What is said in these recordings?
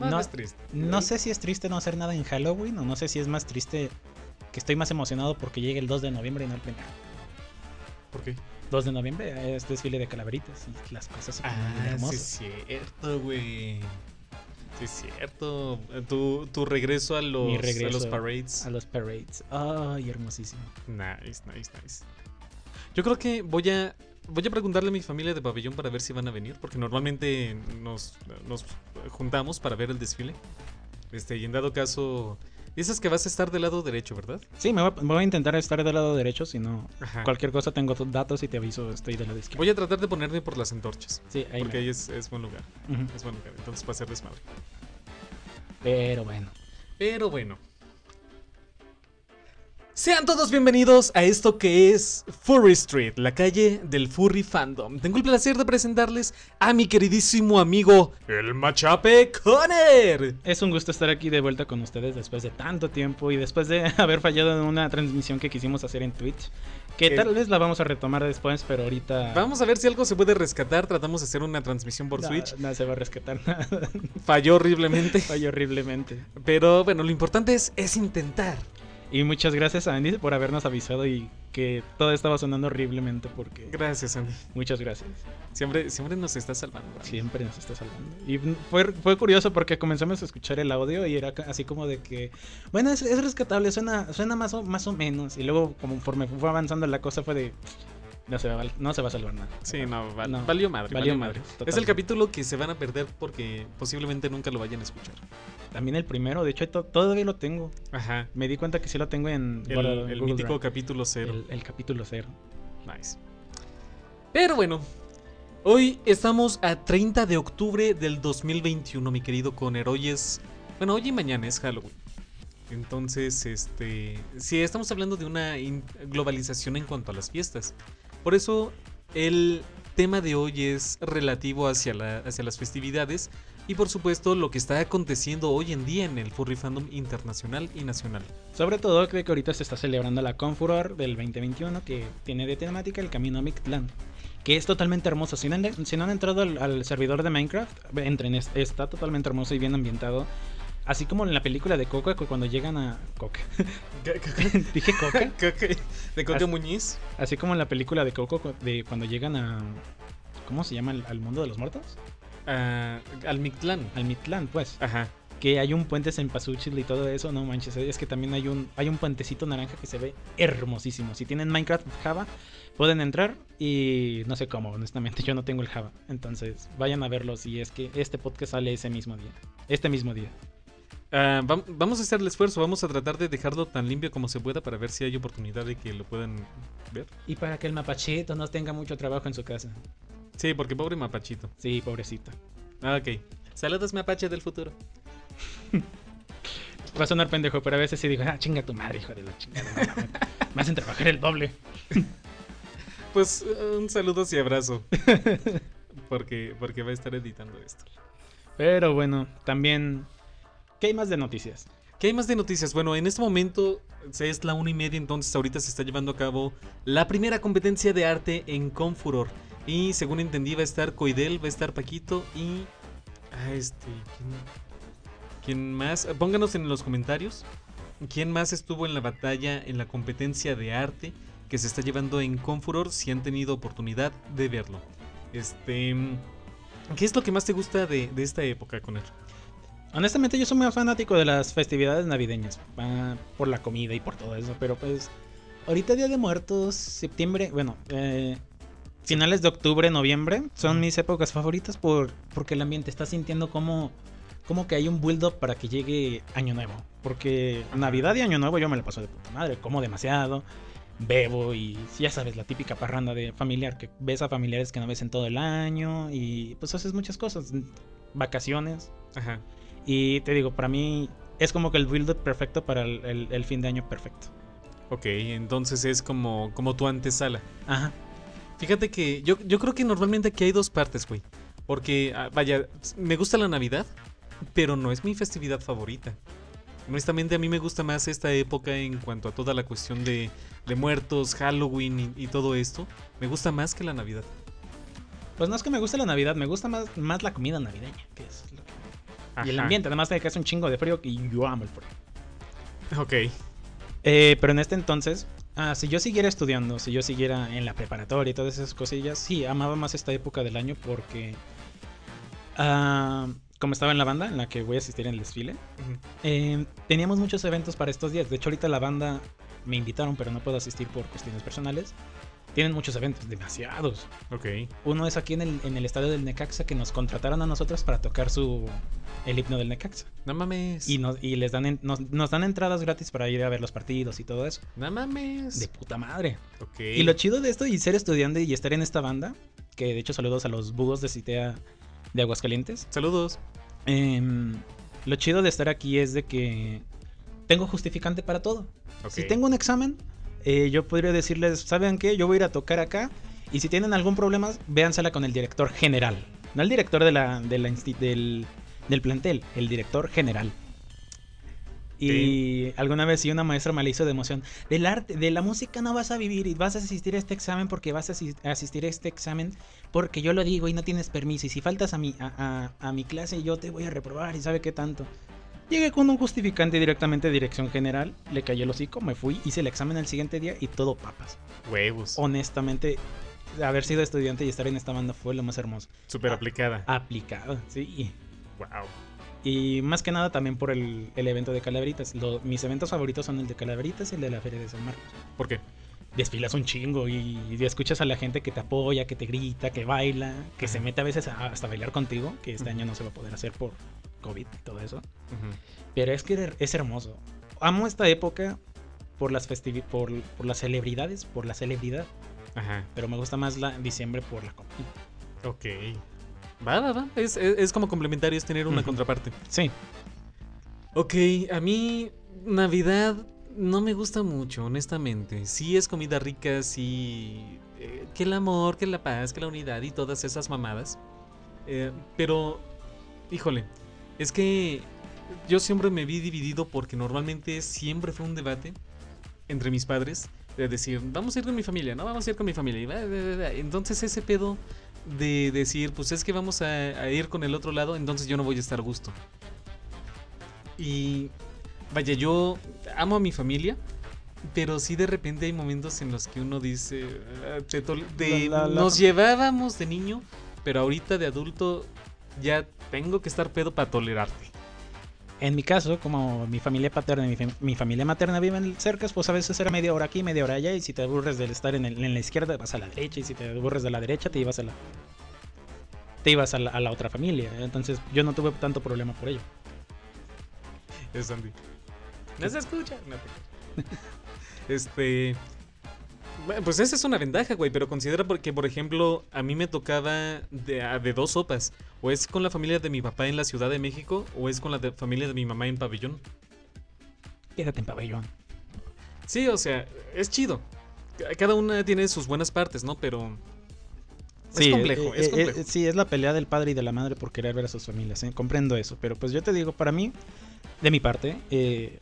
No, No, es triste. No sé si es triste no hacer nada en Halloween o no sé si es más triste que estoy más emocionado porque llegue el 2 de noviembre y no el primero. ¿Por qué? 2 de noviembre es desfile de calaveritas y las cosas bien Ah, sí hermosas. es cierto, güey. Sí es cierto. Tu, tu regreso a los, a los parades. A los parades. Ay, hermosísimo. Nice, nice, nice. Yo creo que voy a voy a preguntarle a mi familia de pabellón para ver si van a venir, porque normalmente nos, nos juntamos para ver el desfile. Este, y en dado caso, dices que vas a estar del lado derecho, ¿verdad? Sí, me voy, a, voy a intentar estar del lado derecho, si no, Ajá. cualquier cosa tengo datos y te aviso, estoy del lado izquierdo. Voy a tratar de ponerme por las antorchas, Sí, ahí porque me- ahí es, es buen lugar. Ujú. Es buen lugar, entonces va a ser desmadre. Pero bueno. Pero bueno. Sean todos bienvenidos a esto que es Furry Street, la calle del furry fandom. Tengo el placer de presentarles a mi queridísimo amigo, el Machape Conner. Es un gusto estar aquí de vuelta con ustedes después de tanto tiempo y después de haber fallado en una transmisión que quisimos hacer en Twitch. Que Eh, tal vez la vamos a retomar después, pero ahorita. Vamos a ver si algo se puede rescatar. Tratamos de hacer una transmisión por No, Switch. No se va a rescatar nada. Falló horriblemente. Falló horriblemente. Pero bueno, lo importante es, es intentar. Y muchas gracias a Andy por habernos avisado y que todo estaba sonando horriblemente porque. Gracias, Andy. Muchas gracias. Siempre, siempre nos está salvando. Andy. Siempre nos está salvando. Y fue, fue curioso porque comenzamos a escuchar el audio y era así como de que, bueno, es, es rescatable, suena, suena más, o, más o menos. Y luego, conforme fue avanzando la cosa, fue de, no se va, no se va a salvar nada. Sí, no, val- No. valió madre. Valió madre, Es el capítulo que se van a perder porque posiblemente nunca lo vayan a escuchar. También el primero, de hecho, to- todavía lo tengo. Ajá. Me di cuenta que sí lo tengo en, El, el mítico Drive. capítulo cero. el, el capítulo cero. Nice. Pero bueno, hoy estamos a 30 de octubre del 2021, mi querido Conner. Hoy es. Bueno, hoy y mañana es Halloween. Entonces, este. Sí, estamos hablando de una globalización en cuanto a las fiestas. Por eso, el tema de hoy es relativo hacia, la- hacia las festividades. Y por supuesto, lo que está aconteciendo hoy en día en el furry fandom internacional y nacional. Sobre todo, creo que ahorita se está celebrando la Confuror del 2021 que tiene de temática el camino a Mictlán. Que es totalmente hermoso. Si no han, entrado al, al servidor de Minecraft, entren. es- Está totalmente hermoso y bien ambientado. Así como en la película de Coca, cuando llegan a. Coca. Dije Coca. de As- Muñiz. Así como en la película de Coco, de cuando llegan a. ¿Cómo se llama? ¿Al, mundo de los muertos? ah, al Mictlán. Al Mictlán, pues. Ajá. Que hay un puente en Pasuchil y todo eso, no manches. Es que también hay un, hay un puentecito naranja que se ve hermosísimo. Si tienen Minecraft Java, pueden entrar y no sé cómo, honestamente, yo no tengo el Java. Entonces, vayan a verlo si es que este podcast sale ese mismo día. Este mismo día. Ah, vam- vamos a hacer el esfuerzo, vamos a tratar de dejarlo tan limpio como se pueda para ver si hay oportunidad de que lo puedan ver. Y para que el mapachito no tenga mucho trabajo en su casa. Sí, porque pobre mapachito. Sí, pobrecito. Ah, ok. Saludos, mapache del futuro. Va a sonar pendejo, pero a veces sí digo, ah, chinga tu madre, hijo de la chingada. Me hacen trabajar el doble. Pues eh, un saludo y abrazo. porque, porque va a estar editando esto. Pero bueno, también. ¿Qué hay más de noticias? ¿Qué hay más de noticias? Bueno, en este momento es la una y media, entonces ahorita se está llevando a cabo la primera competencia de arte en Confuror. Y según entendí va a estar Coidel, va a estar Paquito y... Ah, este... ¿quién, quién más? Pónganos en los comentarios. ¿Quién más estuvo en la batalla, en la competencia de arte que se está llevando en Confuror si han tenido oportunidad de verlo? Este... ¿Qué es lo que más te gusta de, de esta época, Conner? Honestamente, yo soy muy fanático de las festividades navideñas. ah, por la comida y por todo eso. Pero pues. Ahorita Día de Muertos, septiembre. Bueno, eh, finales de octubre, noviembre. Son mis épocas favoritas por, porque el ambiente está sintiendo como. Como que hay un build up para que llegue Año Nuevo. Porque Navidad y Año Nuevo yo me la paso de puta madre. Como demasiado. Bebo y ya sabes, la típica parranda de familiar. Que ves a familiares que no ves en todo el año. Y pues haces muchas cosas. Vacaciones. Ajá. Y te digo, para mí es como que el build perfecto para el, el- el fin de año perfecto. Ok, entonces es como, como tu antesala. Ajá. Fíjate que yo, yo creo que normalmente aquí hay dos partes, güey. Porque, ah, vaya, me gusta la Navidad, pero no es mi festividad favorita. Honestamente a mí me gusta más esta época en cuanto a toda la cuestión de, de muertos, Halloween y, y todo esto. Me gusta más que la Navidad. Pues no es que me guste la Navidad, me gusta más, más la comida navideña, que es lo que Y el ambiente, además de que hace un chingo de frío y yo amo el frío. Ok. Eh, pero en este entonces, ah, si yo siguiera estudiando, si yo siguiera en la preparatoria y todas esas cosillas, sí, amaba más esta época del año porque, ah, como estaba en la banda en la que voy a asistir en el desfile, eh, teníamos muchos eventos para estos días. De hecho, ahorita la banda me invitaron, pero no puedo asistir por cuestiones personales. Tienen muchos eventos, demasiados. Ok. Uno es aquí en el, en el estadio del Necaxa que nos contrataron a nosotros para tocar su el himno del Necaxa. No mames. Y, nos, y les dan en- nos, nos dan entradas gratis para ir a ver los partidos y todo eso. No mames. De puta madre. Ok. Y lo chido de esto y ser estudiante y estar en esta banda, que de hecho saludos a los búhos de Citea de Aguascalientes. Saludos. em, lo chido de estar aquí es de que tengo justificante para todo. Ok. Si tengo un examen, eh, yo podría decirles, ¿saben qué? Yo voy a ir a tocar acá. Y si tienen algún problema, véansela con el director general. No el director de la, de la del, del plantel, el director general. Y alguna vez sí una maestra me la hizo de emoción. Del arte, de la música no vas a vivir y vas a asistir a este examen porque vas a asis- a asistir a este examen porque yo lo digo y no tienes permiso. Y si faltas a mi, a, a- a mi clase yo te voy a reprobar y sabe qué tanto. Llegué con un justificante directamente de dirección general, le cayó el hocico, me fui, hice el examen el siguiente día y todo papas. Huevos. Honestamente, haber sido estudiante y estar en esta banda fue lo más hermoso. Súper aplicada. Aplicado, sí. Wow. Y más que nada también por el, el evento de Calaveritas. Lo- mis eventos favoritos son el de Calaveritas y el de la Feria de San Marcos. ¿Por qué? Desfilas un chingo y, y escuchas a la gente que te apoya, que te grita, que baila, que se mete a veces a- hasta bailar contigo, que este año no se va a poder hacer por COVID y todo eso. Pero es que es hermoso. Amo esta época por las por, por las celebridades, por la celebridad. Ajá. Pero me gusta más la diciembre por la comida. Ok. Va, va, va. Es, es- es como complementario, es tener una contraparte. Sí. Ok, a mí Navidad no me gusta mucho, honestamente. Sí es comida rica, sí... eh, que el amor, que la paz, que la unidad y todas esas mamadas. Eh, pero, híjole, es que yo siempre me vi dividido porque normalmente siempre fue un debate entre mis padres de decir, vamos a ir con mi familia, no vamos a ir con mi familia. Entonces ese pedo de decir, pues es que vamos a, a ir con el otro lado, entonces yo no voy a estar a gusto. Y vaya, yo amo a mi familia, pero sí de repente hay momentos en los que uno dice, "Ah, te de- La, la, la". nos llevábamos de niño, pero ahorita de adulto ya tengo que estar pedo para tolerarte. En mi caso, como mi familia paterna y mi, fam- mi familia materna viven cerca, pues a veces era media hora aquí, media hora allá. Y si te aburres de estar en, el- en la izquierda, vas a la derecha. Y si te aburres de la derecha, te ibas a la. Te ibas a la, a la otra familia. Entonces yo no tuve tanto problema por ello. Es Andy. No se escucha. No te- este. Pues esa es una ventaja, güey. Pero considera porque, por ejemplo, a mí me tocaba de, a- de dos sopas. O es con la familia de mi papá en la Ciudad de México, o es con la de- familia de mi mamá en Pabellón. Quédate en pabellón. Sí, o sea, es chido. Ca- Cada una tiene sus buenas partes, ¿no? Pero. Es complejo, eh, es eh, complejo. eh, sí, es la pelea del padre y de la madre por querer ver a sus familias. ¿eh? Comprendo eso. Pero pues yo te digo, para mí, de mi parte, eh,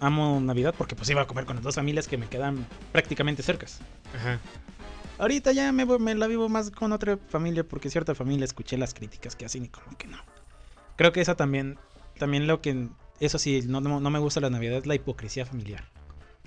amo Navidad porque pues iba a comer con las dos familias que me quedan prácticamente cercas. Ajá. Ahorita ya me, me la vivo más con otra familia porque cierta familia escuché las críticas que hacen y como que no. Creo que esa también, también lo que, eso sí, no, no, no me gusta la Navidad es la hipocresía familiar.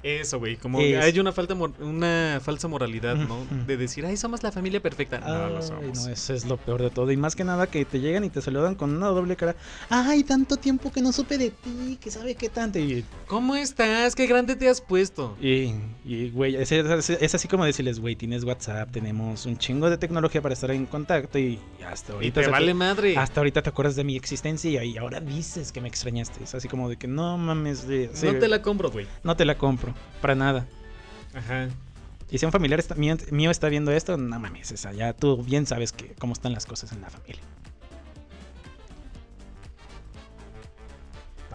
Eso, güey. Como Es- hay una, falta una falsa moralidad, ¿no? De decir, ay, somos la familia perfecta. No, lo Ay, somos. no, eso es lo peor de todo. Y más que nada que te llegan y te saludan con una doble cara. Ay, tanto tiempo que no supe de ti, que sabe qué tanto. Y, ¿Cómo estás? ¿Qué grande te has puesto? y, y, güey, es, es- es así como decirles, güey, tienes WhatsApp, tenemos un chingo de tecnología para estar en contacto y hasta Y ahorita... te vale madre. Hasta ahorita te acuerdas de mi existencia y ahora dices que me extrañaste. Es así como de que no mames, de- sí, no te la compro, güey. no te la compro, para nada. Ajá. Y si un familiar está- mío, mío está viendo esto, no mames, esa, ya tú bien sabes que cómo están las cosas en la familia.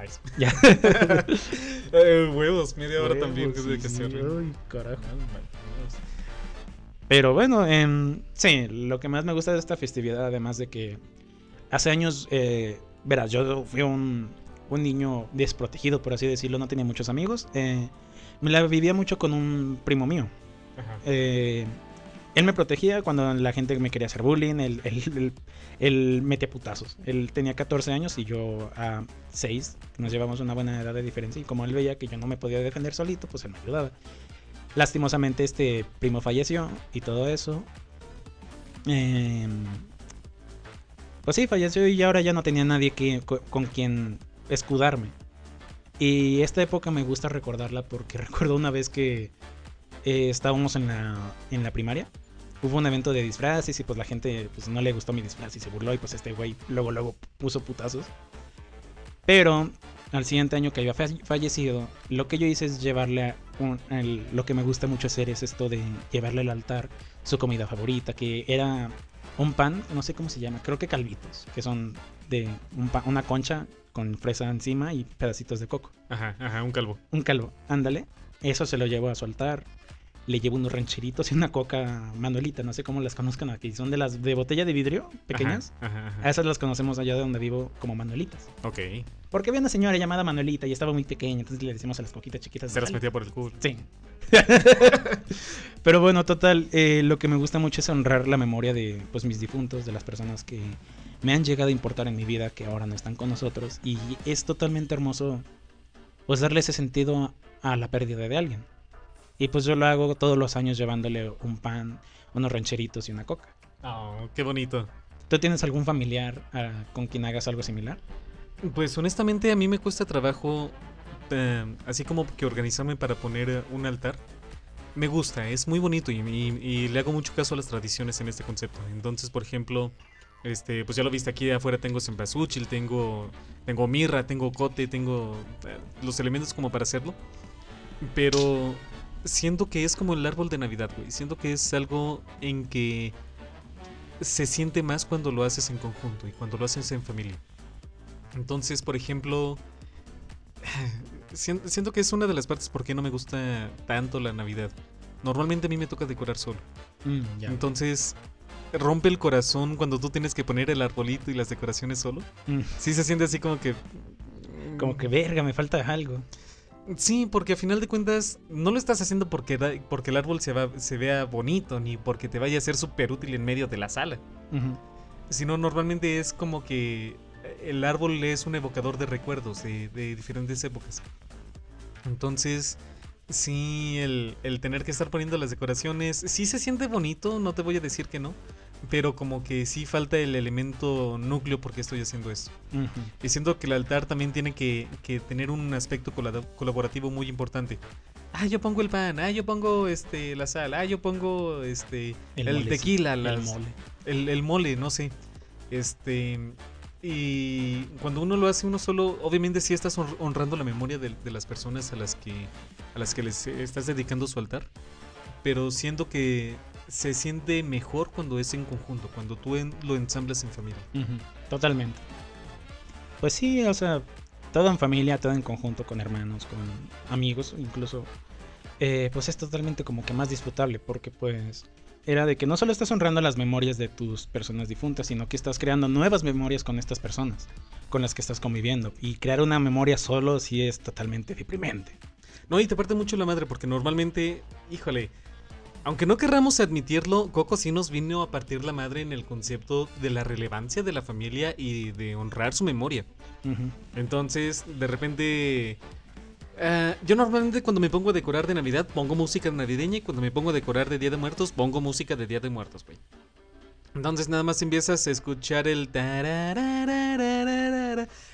Nice. Ya. Eh, huevos, media hora también. Que sí, se sí, ríen. ay, carajo. Pero bueno, em, sí, lo que más me gusta de esta festividad, además de que hace años, eh, verás, yo fui un, un niño desprotegido, por así decirlo, no tenía muchos amigos. eh, me la vivía mucho con un primo mío. Ajá. Eh, Él me protegía cuando la gente me quería hacer bullying, él, él, él- él metía putazos. Él tenía 14 años y yo a 6, nos llevamos una buena edad de diferencia y como él veía que yo no me podía defender solito, pues él me ayudaba. Lastimosamente este primo falleció y todo eso. Em, pues sí, falleció y ahora ya no tenía nadie que, co- con quien escudarme. Y esta época me gusta recordarla porque recuerdo una vez que eh, estábamos en la, en la primaria. Hubo un evento de disfraces y pues la gente pues no le gustó mi disfraz y se burló y pues este güey luego luego puso putazos. Pero al siguiente año que había fa- fallecido, lo que yo hice es llevarle a un- lo que me gusta mucho hacer es esto de llevarle al altar su comida favorita, que era un pan, no sé cómo se llama, creo que calvitos, que son de una concha con fresa encima y pedacitos de coco. Ajá, ajá, un calvo. Un calvo, ándale. Eso se lo llevo a su altar. Le llevo unos rancheritos y una coca manuelita, no sé cómo las conozcan aquí. Son de las de botella de vidrio, pequeñas. Ajá, ajá, A esas las conocemos allá de donde vivo como manuelitas. Ok. Porque había una señora llamada Manuelita y estaba muy pequeña, entonces le decimos a las coquitas chiquitas. Se las metía por el culo. Sí. Pero bueno, total, eh, lo que me gusta mucho es honrar la memoria de pues, mis difuntos, de las personas que me han llegado a importar en mi vida, que ahora no están con nosotros. Y es totalmente hermoso pues darle ese sentido a la pérdida de alguien. Y pues yo lo hago todos los años llevándole un pan, unos rancheritos y una coca. Oh, qué bonito. ¿Tú tienes algún familiar ah, con quien hagas algo similar? Pues honestamente a mí me cuesta trabajo, eh, así como que organizarme para poner un altar. Me gusta, es muy bonito y, y- y le hago mucho caso a las tradiciones en este concepto. Entonces, por ejemplo, este, pues ya lo viste aquí afuera tengo cempasúchil, tengo, tengo mirra, tengo cote, tengo eh, los elementos como para hacerlo. Pero siento que es como el árbol de Navidad, güey. Siento que es algo en que se siente más cuando lo haces en conjunto y cuando lo haces en familia. Entonces, por ejemplo, sien- siento que es una de las partes por qué no me gusta tanto la Navidad. Normalmente a mí me toca decorar solo. Mm, ya. Entonces, rompe el corazón cuando tú tienes que poner el arbolito y las decoraciones solo. Mm, Sí se siente así como que... Como que verga, me falta algo. Sí, porque a final de cuentas no lo estás haciendo porque, da- porque el árbol se, va, se vea bonito, ni porque te vaya a ser súper útil en medio de la sala. Sino normalmente es como que el árbol es un evocador de recuerdos de, de diferentes épocas. Entonces, sí, el, el tener que estar poniendo las decoraciones, sí se siente bonito, no te voy a decir que no, pero como que sí falta el elemento núcleo porque estoy haciendo esto. Ujú. Y siento que el altar también tiene que, que tener un aspecto colaborativo muy importante. Ah, yo pongo el pan, ah, yo pongo este la sal, ah, yo pongo este el, molecito, tequila, el las- mole. el, el mole, no sé. Este. Y cuando uno lo hace uno solo, obviamente sí estás hon- honrando la memoria de, de las personas a las que a las que les estás dedicando su altar. Pero siento que se siente mejor cuando es en conjunto, cuando tú en- lo ensamblas en familia. Totalmente. Pues sí, o sea, todo en familia, todo en conjunto con hermanos, con amigos, incluso, eh, pues es totalmente como que más disfrutable, porque pues era de que no solo estás honrando las memorias de tus personas difuntas, sino que estás creando nuevas memorias con estas personas con las que estás conviviendo. Y crear una memoria solo sí es totalmente deprimente. No, y te parte mucho la madre porque normalmente, híjole, aunque no querramos admitirlo, Coco sí nos vino a partir la madre en el concepto de la relevancia de la familia y de honrar su memoria. Entonces, de repente... ah, yo normalmente cuando me pongo a decorar de Navidad pongo música navideña y cuando me pongo a decorar de Día de Muertos pongo música de Día de Muertos, güey. Entonces nada más empiezas a escuchar el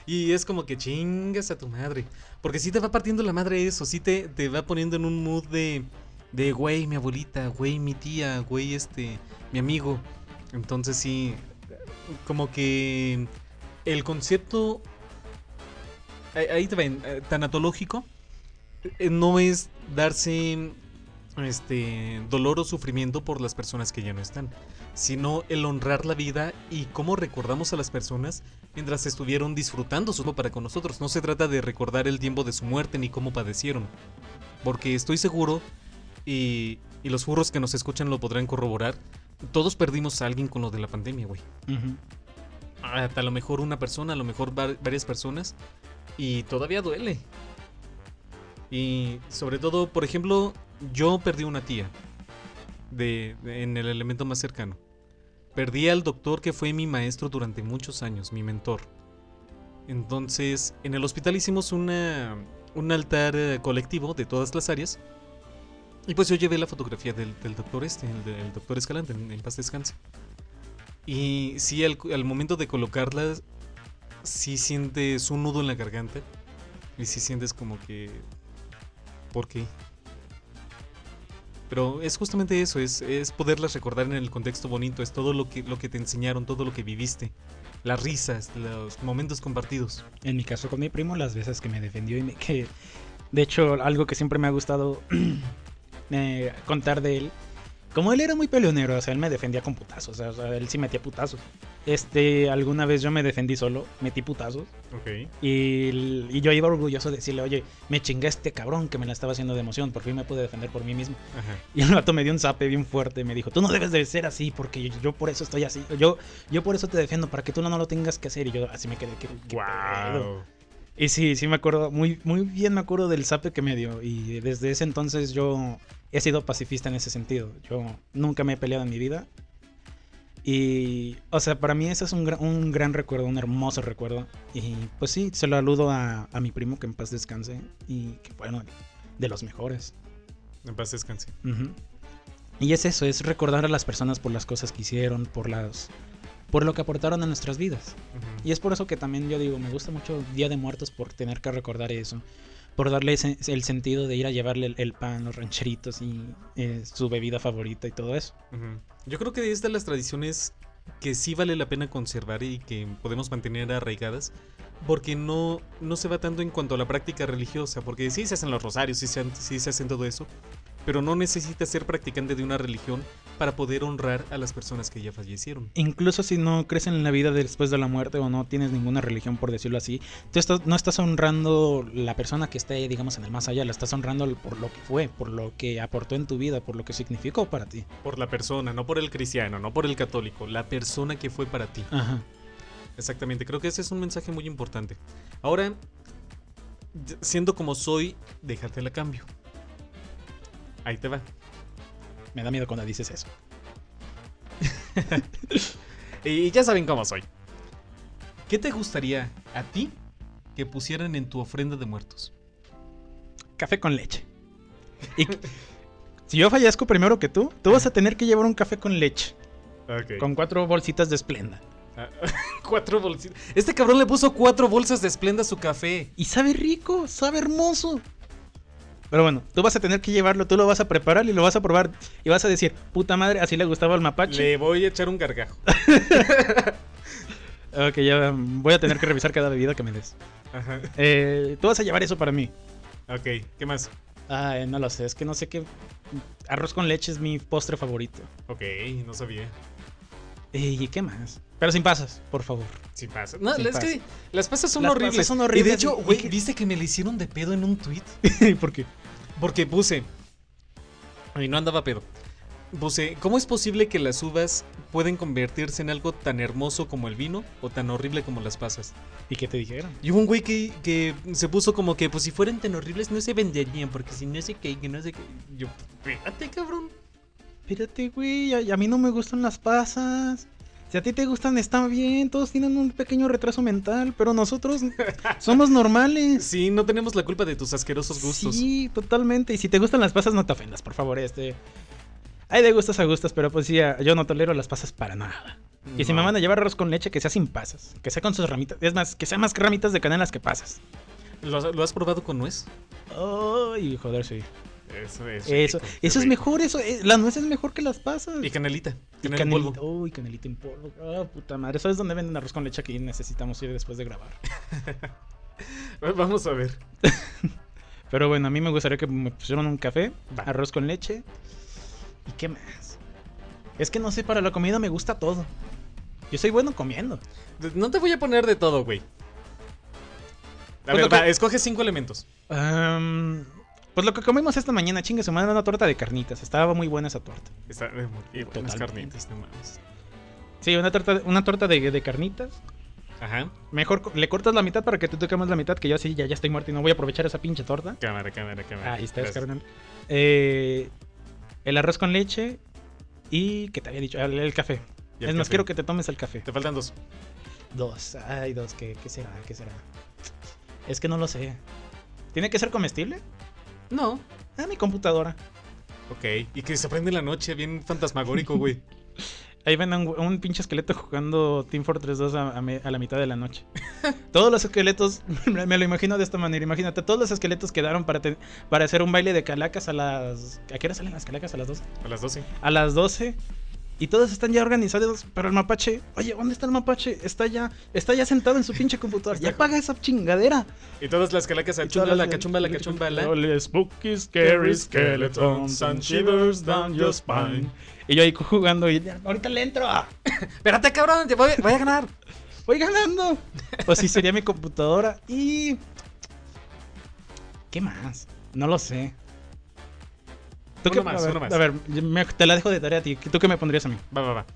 y es como que chingas a tu madre. Porque sí te va partiendo la madre eso, sí te, te va poniendo en un mood de, de güey, mi abuelita, güey, mi tía, güey, este, mi amigo. Entonces sí, como que el concepto ahí- te ven, eh, tanatológico eh, no es darse este dolor o sufrimiento por las personas que ya no están, sino el honrar la vida y cómo recordamos a las personas mientras estuvieron disfrutando su para con nosotros. No se trata de recordar el tiempo de su muerte ni cómo padecieron, porque estoy seguro y, y los furros que nos escuchan lo podrán corroborar. Todos perdimos a alguien con lo de la pandemia, güey a a lo mejor una persona, a lo mejor va- varias personas y todavía duele. Y sobre todo, por ejemplo, yo perdí una tía. de, de- en el elemento más cercano. Perdí al doctor que fue mi maestro durante muchos años, mi mentor. Entonces, en el hospital hicimos una, un altar eh, colectivo de todas las áreas. Y pues yo llevé la fotografía del, del doctor este, el, del doctor Escalante, en, en paz descanse. Y sí, al, al momento de colocarla, sí sientes un nudo en la garganta. Y sí sientes como que... ¿Por qué? Pero es justamente eso, es, es poderlas recordar en el contexto bonito, es todo lo que, lo que te enseñaron, todo lo que viviste, las risas, los momentos compartidos. En mi caso con mi primo, las veces que me defendió y me, que... De hecho, algo que siempre me ha gustado eh, contar de él. Como él era muy peleonero, o sea, él me defendía con putazos, o sea, él sí metía putazos. Este, alguna vez yo me defendí solo, metí putazos. Ok. Y, y yo iba orgulloso de decirle, oye, me chingué a este cabrón que me la estaba haciendo de emoción, por fin me pude defender por mí mismo. Ajá. Y el vato me dio un zape bien fuerte, me dijo, tú no debes de ser así, porque yo, yo por eso estoy así, yo, yo por eso te defiendo, para que tú no, no lo tengas que hacer. Y yo así me quedé, ¿qué, qué pedo?". Wow. Y sí, sí me acuerdo, muy, muy bien me acuerdo del zape que me dio. Y desde ese entonces yo he sido pacifista en ese sentido. Yo nunca me he peleado en mi vida. Y, o sea, para mí ese es un, gran- un gran recuerdo, un hermoso recuerdo. Y pues sí, se lo aludo a, a mi primo que en paz descanse. Y que bueno, de los mejores. En paz descanse. Ujú. Y es eso, es recordar a las personas por las cosas que hicieron, por las por lo que aportaron a nuestras vidas. Y es por eso que también yo digo, me gusta mucho Día de Muertos por tener que recordar eso, por darle ese- el sentido de ir a llevarle el, el pan, los rancheritos y eh, su bebida favorita y todo eso. Yo creo que es de las tradiciones que sí vale la pena conservar y que podemos mantener arraigadas. Porque no, no se va tanto en cuanto a la práctica religiosa. Porque sí se hacen los rosarios, sí se, sí se hacen todo eso. Pero no necesitas ser practicante de una religión para poder honrar a las personas que ya fallecieron. Incluso si no crees en la vida después de la muerte o no tienes ninguna religión, por decirlo así, tú estás- no estás honrando la persona que esté, digamos, en el más allá, la estás honrando por lo que fue, por lo que aportó en tu vida, por lo que significó para ti. Por la persona, no por el cristiano, no por el católico. La persona que fue para ti. Ajá. Exactamente, creo que ese es un mensaje muy importante. Ahora, siendo como soy, déjate la cambio. Ahí te va. Me da miedo cuando dices eso. Y ya saben cómo soy. ¿Qué te gustaría a ti que pusieran en tu ofrenda de muertos? Café con leche. Y si yo fallezco primero que tú, tú vas a tener que llevar un café con leche. Con cuatro bolsitas de esplenda. Ah, cuatro bolsitas. Este cabrón le puso cuatro bolsas de esplenda a su café. Y sabe rico, sabe hermoso. Pero bueno, tú vas a tener que llevarlo, tú lo vas a preparar y lo vas a probar. Y vas a decir, puta madre, así le gustaba al mapache. Le voy a echar un gargajo. Ok, ya voy a tener que revisar cada bebida que me des. Ajá. Eh, tú vas a llevar eso para mí. Ok, ¿qué más? Ay, no lo sé, es que no sé qué. Arroz con leche es mi postre favorito. Ok, no sabía. ¿Y qué más? Pero sin pasas, por favor. Sí pasa. No, es que las pasas son Las horribles. pasas son Y de horribles hecho, güey, que- ¿viste que me le hicieron de pedo en un tweet? ¿Por qué? Porque puse. Y no andaba pedo. Puse, ¿cómo es posible que las uvas pueden convertirse en algo tan hermoso como el vino o tan horrible como las pasas? ¿Y qué te dijeron? Y hubo un güey que, que se puso como que, pues si fueran tan horribles no se venderían, porque si no sé qué, que no sé qué. Yo, espérate, cabrón. Espérate, güey, a, a mí no me gustan las pasas. Si a ti te gustan, está bien. Todos tienen un pequeño retraso mental, pero nosotros somos normales. Sí, no tenemos la culpa de tus asquerosos gustos. Sí, totalmente. Y si te gustan las pasas, no te ofendas, por favor. Este. Hay de gustos a gustos, pero pues sí, yo no tolero las pasas para nada. Y si me van a llevar arroz con leche, que sea sin pasas. Que sea con sus ramitas. Es más, que sea más ramitas de canelas que pasas. ¿Lo, has- lo has probado con nuez? Ay, joder, sí. Eso es. Eso, rico, eso es rico. mejor, eso. eh, la nuez es mejor que las pasas. Y canelita. Y Canela en canelita. polvo. Uy, canelita en polvo. Ah, puta madre. ¿Sabes dónde venden arroz con leche? Aquí necesitamos ir después de grabar. Vamos a ver. Pero bueno, a mí me gustaría que me pusieran un café, Va. arroz con leche. ¿Y qué más? Es que no sé, para la comida me gusta todo. Yo soy bueno comiendo. No te voy a poner de todo, güey. A Pues ver, que- va, escoge cinco elementos. Am, pues lo que comimos esta mañana, chingue su madre, una torta de carnitas. Estaba muy buena esa torta. Está, eh, y buenas Totalmente. carnitas, no mames. Sí, una torta, una torta de, de carnitas. Ajá. Mejor le cortas la mitad para que tú te comas la mitad, que yo sí, ya, ya estoy muerto y no voy a aprovechar esa pinche torta. Cámara, cámara, cámara. Ahí está, carnal. Eh, el arroz con leche, Y que te había dicho, el, el café. El Es más, café. quiero que te tomes el café. Te faltan dos. Dos, ay, dos, ¿qué, qué será? ¿Qué será? Es que no lo sé. ¿Tiene que ser comestible? No. Ah, mi computadora. Ok. Y que se prende en la noche, bien fantasmagórico, güey. Ahí ven a un, un pinche esqueleto jugando Team Fortress 2 a, a me- a la mitad de la noche. todos los esqueletos, me me lo imagino de esta manera. Imagínate, todos los esqueletos quedaron para, te- para hacer un baile de calacas a las. ¿A qué hora salen las calacas? ¿A las 12? A las 12. A las 12. Y todos están ya organizados, pero el mapache, oye, ¿dónde está el mapache? Está ya, está ya sentado en su pinche computadora. Ya paga esa chingadera. Y todas las calacas chumba, la cachumba, la cachumba, la. All spooky, scary skeletons and shivers down your spine. Y yo ahí jugando y ahorita le entro. Espérate, cabrón, te voy, voy a ganar. Voy ganando. Pues sí, sería mi computadora. Y. ¿Qué más? No lo sé. ¿Tú Uno qué más, a ver, uno más. A ver, me- te la dejo de tarea a ti. ¿Tú qué me pondrías a mí? Va, va, va.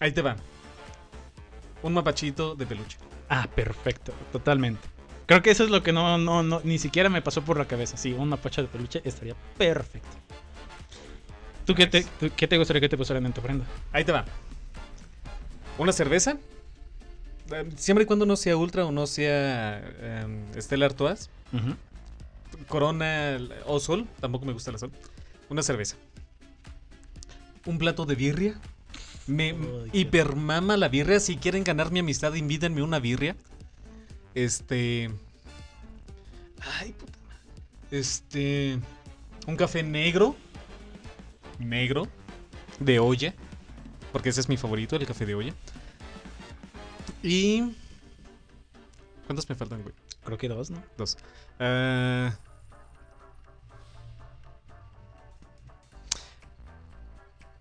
Ahí te va. Un mapachito de peluche. Ah, perfecto. Totalmente. Creo que eso es lo que no, no, no, ni siquiera me pasó por la cabeza. Sí, un mapache de peluche estaría perfecto. ¿Tú qué te, tú- qué te gustaría que te pusieran en tu ofrenda? Ahí te va. Una cerveza. Eh, Siempre y cuando no sea Ultra o no sea em, Stella Artois. Corona o Sol. Tampoco me gusta la Sol. Una cerveza. Un plato de birria. Me hipermama la birria. Si quieren ganar mi amistad, invítenme una birria. Este. Ay, puta madre. Este. Un café negro. Negro. De olla. Porque ese es mi favorito, el café de olla. Y. ¿Cuántos me faltan, güey? Creo que dos, ¿no? Dos. Ah,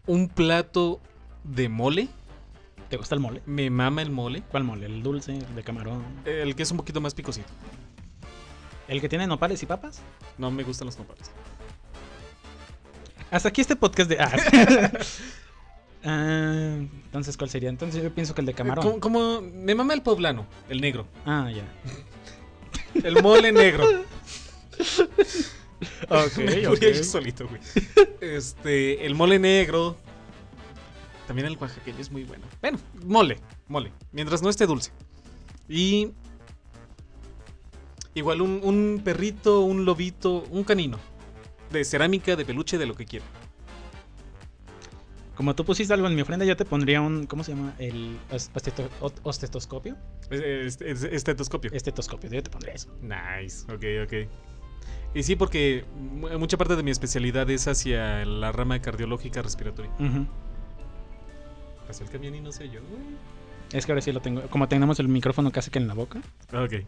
un plato de mole. ¿Te gusta el mole? Me mama el mole. ¿Cuál mole? ¿El dulce? ¿El de camarón? El que es un poquito más picosito. ¿El que tiene nopales y papas? No me gustan los nopales. Hasta aquí este podcast de. Ah. Ah, entonces, ¿cuál sería? Entonces, yo pienso que el de camarón. Como, como- me mama el poblano, el negro. Ah, ya. El mole negro. Me ok. moría yo solito, güey. Este, el mole negro. También el oaxaqueño es muy bueno. Bueno, mole, mole. Mientras no esté dulce. Y. Igual un, un perrito, un lobito, un canino. De cerámica, de peluche, de lo que quiera. Como tú pusiste algo en mi ofrenda, yo te pondría un. ¿Cómo se llama? El osteto- ostetoscopio. Es- es- es- Estetoscopio. Estetoscopio, yo te pondría eso. Nice, ok, ok. Y sí, porque mu- mucha parte de mi especialidad es hacia la rama cardiológica respiratoria. Ujú. Pasó el camión y no sé yo, güey. Es que ahora sí lo tengo. Como tenemos el micrófono casi que en la boca. Ok.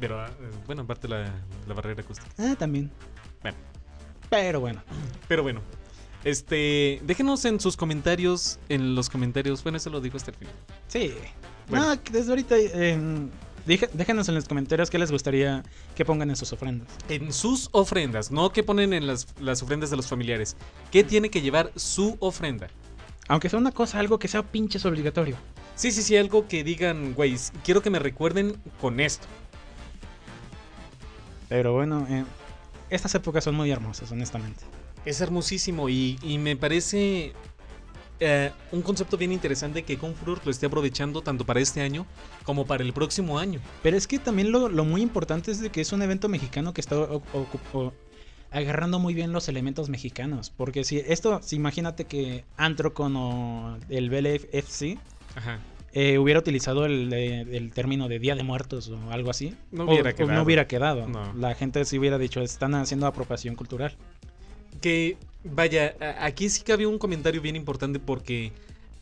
Pero, ah, bueno, aparte la, la barrera acústica. Ah, también. Bueno. Pero bueno. Pero bueno. Este, déjenos en sus comentarios, en los comentarios, bueno, eso lo digo hasta el final. Sí. Bueno. No, desde ahorita. eh, déjenos en los comentarios qué les gustaría que pongan en sus ofrendas. En sus ofrendas, no que ponen en las, las ofrendas de los familiares. ¿Qué tiene que llevar su ofrenda? Aunque sea una cosa, algo que sea pinches obligatorio. Sí, sí, sí, algo que digan, güey, quiero que me recuerden con esto. Pero bueno, eh, estas épocas son muy hermosas, honestamente. Es hermosísimo y, y me parece eh, un concepto bien interesante que Confuror lo esté aprovechando tanto para este año como para el próximo año. Pero es que también lo, lo muy importante es de que es un evento mexicano que está o- ocu- o- agarrando muy bien los elementos mexicanos. Porque si esto, si imagínate que Antrocon o el BLFC Ajá. eh, hubiera utilizado el, el término de Día de Muertos o algo así, No hubiera o quedado. no hubiera quedado. No. La gente sí hubiera dicho, están haciendo apropiación cultural. Que, vaya, aquí sí cabe un comentario bien importante porque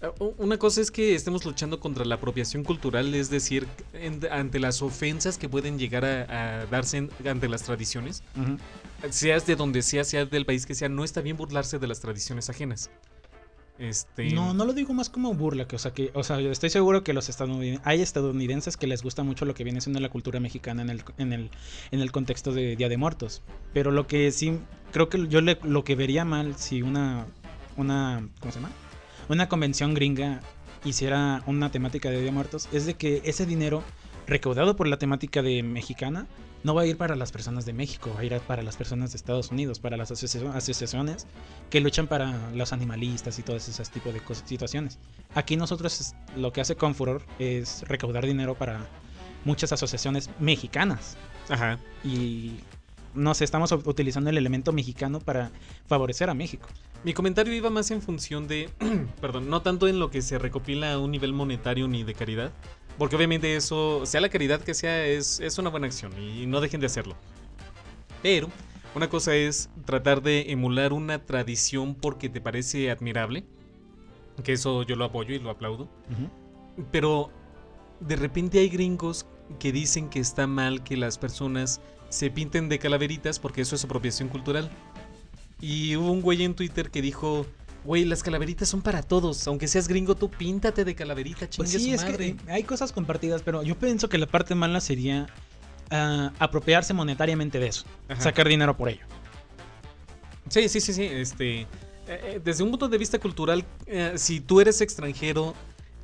eh, una cosa es que estemos luchando contra la apropiación cultural, es decir, en- ante las ofensas que pueden llegar a, a darse en- ante las tradiciones. Ujú. Seas de donde sea, seas del país que sea, no está bien burlarse de las tradiciones ajenas. Este... No, no lo digo más como burla, que o sea que, o sea, yo estoy seguro que los hay estadounidenses que les gusta mucho lo que viene siendo la cultura mexicana en el, en el, en el contexto de Día de Muertos. Pero lo que sí, creo que yo le- lo que vería mal si una, una, ¿cómo se llama? Una convención gringa hiciera una temática de Día de Muertos es de que ese dinero recaudado por la temática de mexicana no va a ir para las personas de México, va a ir para las personas de Estados Unidos, para las asociaciones que luchan para los animalistas y todos esos tipos de situaciones. Aquí nosotros lo que hace Confuror es recaudar dinero para muchas asociaciones mexicanas. Ajá. Y no sé, estamos utilizando el elemento mexicano para favorecer a México. Mi comentario iba más en función de, perdón, no tanto en lo que se recopila a un nivel monetario ni de caridad, porque obviamente eso, sea la caridad que sea, es, es una buena acción y no dejen de hacerlo. Pero una cosa es tratar de emular una tradición porque te parece admirable, que eso yo lo apoyo y lo aplaudo. Pero de repente hay gringos que dicen que está mal que las personas se pinten de calaveritas porque eso es apropiación cultural. Y hubo un güey en Twitter que dijo, Güey, las calaveritas son para todos. Aunque seas gringo, tú píntate de calaverita, pues sí, es Que hay cosas compartidas, pero yo pienso que la parte mala sería ah, apropiarse monetariamente de eso. Sacar dinero por ello. Sí, sí, sí, sí. Este, eh, eh, desde un punto de vista cultural, eh, si tú eres extranjero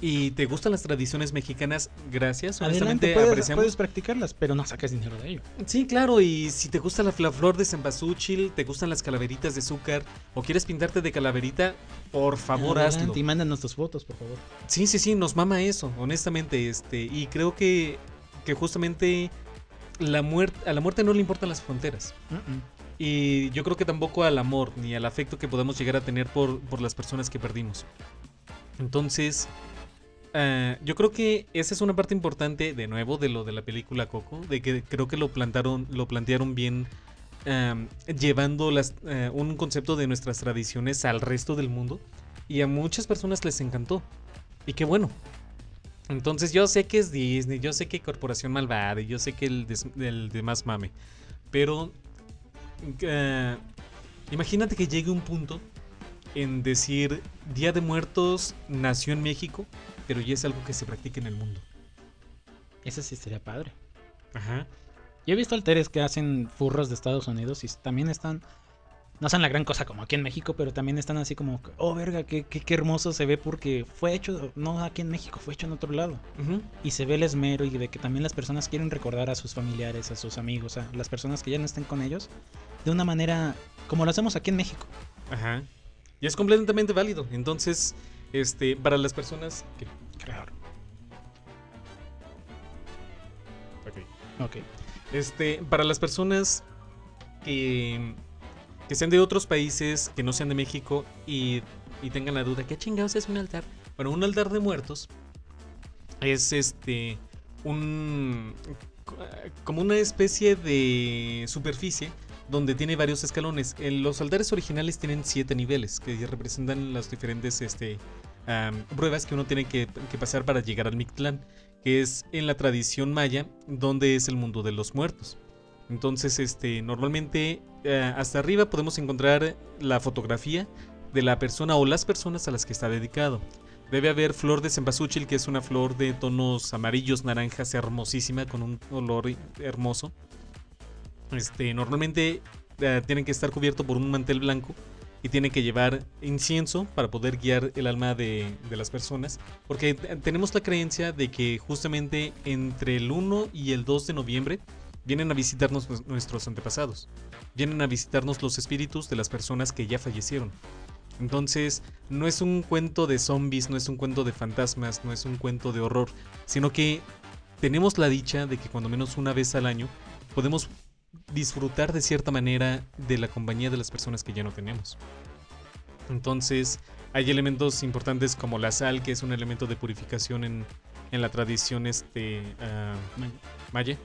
y te gustan las tradiciones mexicanas, gracias. Adelante, puedes, puedes, practicarlas, pero no saques dinero de ello. Sí, claro, y si te gusta la, flor de cempasúchil, te gustan las calaveritas de azúcar, o quieres pintarte de calaverita, por favor Adelante, hazlo. Y mándanos tus fotos, por favor. Sí, sí, sí, nos mama eso, honestamente. este Y creo que, que justamente la muerte, a la muerte no le importan las fronteras. Y yo creo que tampoco al amor ni al afecto que podemos llegar a tener por, por las personas que perdimos. Entonces, eh, yo creo que esa es una parte importante, de nuevo, de lo de la película Coco, de que creo que lo plantaron, lo plantearon bien, em, llevando eh, un concepto de nuestras tradiciones al resto del mundo. Y a muchas personas les encantó. Y qué bueno. Entonces yo sé que es Disney, yo sé que Corporación Malvada, yo sé que el, el demás mame. Pero eh, imagínate que llegue un punto en decir Día de Muertos nació en México pero ya es algo que se practica en el mundo. Eso sí sería padre. Ajá. Yo he visto alteres que hacen furros de Estados Unidos y también están. No son la gran cosa como aquí en México, pero también están así como, oh, verga, qué, qué, hermoso se ve porque fue hecho, no aquí en México, fue hecho en otro lado. Y se ve el esmero y de que también las personas quieren recordar a sus familiares, a sus amigos, a las personas que ya no estén con ellos, de una manera como lo hacemos aquí en México. Ajá. Y es completamente válido. Entonces, este, para las personas que. Claro. Ok. Ok. Este, para las personas que, que sean de otros países, que no sean de México y, y tengan la duda, ¿qué chingados es un altar? Bueno, un altar de muertos es este. Un. como una especie de superficie donde tiene varios escalones. Los altares originales tienen siete niveles que representan las diferentes este, pruebas que uno tiene que, pasar para llegar al Mictlán, que es en la tradición maya, donde es el mundo de los muertos. Entonces, este, normalmente eh, hasta arriba podemos encontrar la fotografía de la persona o las personas a las que está dedicado. Debe haber flor de cempasúchil, que es una flor de tonos amarillos, naranjas, hermosísima, con un olor hermoso. Este, normalmente eh, tienen que estar cubierto por un mantel blanco y tiene que llevar incienso para poder guiar el alma de, las personas. Porque tenemos la creencia de que justamente entre el 1 y el 2 de noviembre vienen a visitarnos nuestros antepasados. Vienen a visitarnos los espíritus de las personas que ya fallecieron. Entonces, no es un cuento de zombies, no es un cuento de fantasmas, no es un cuento de horror, sino que tenemos la dicha de que cuando menos una vez al año podemos disfrutar de cierta manera de la compañía de las personas que ya no tenemos. Entonces, hay elementos importantes como la sal, que es un elemento de purificación en, la tradición este, ah, maya.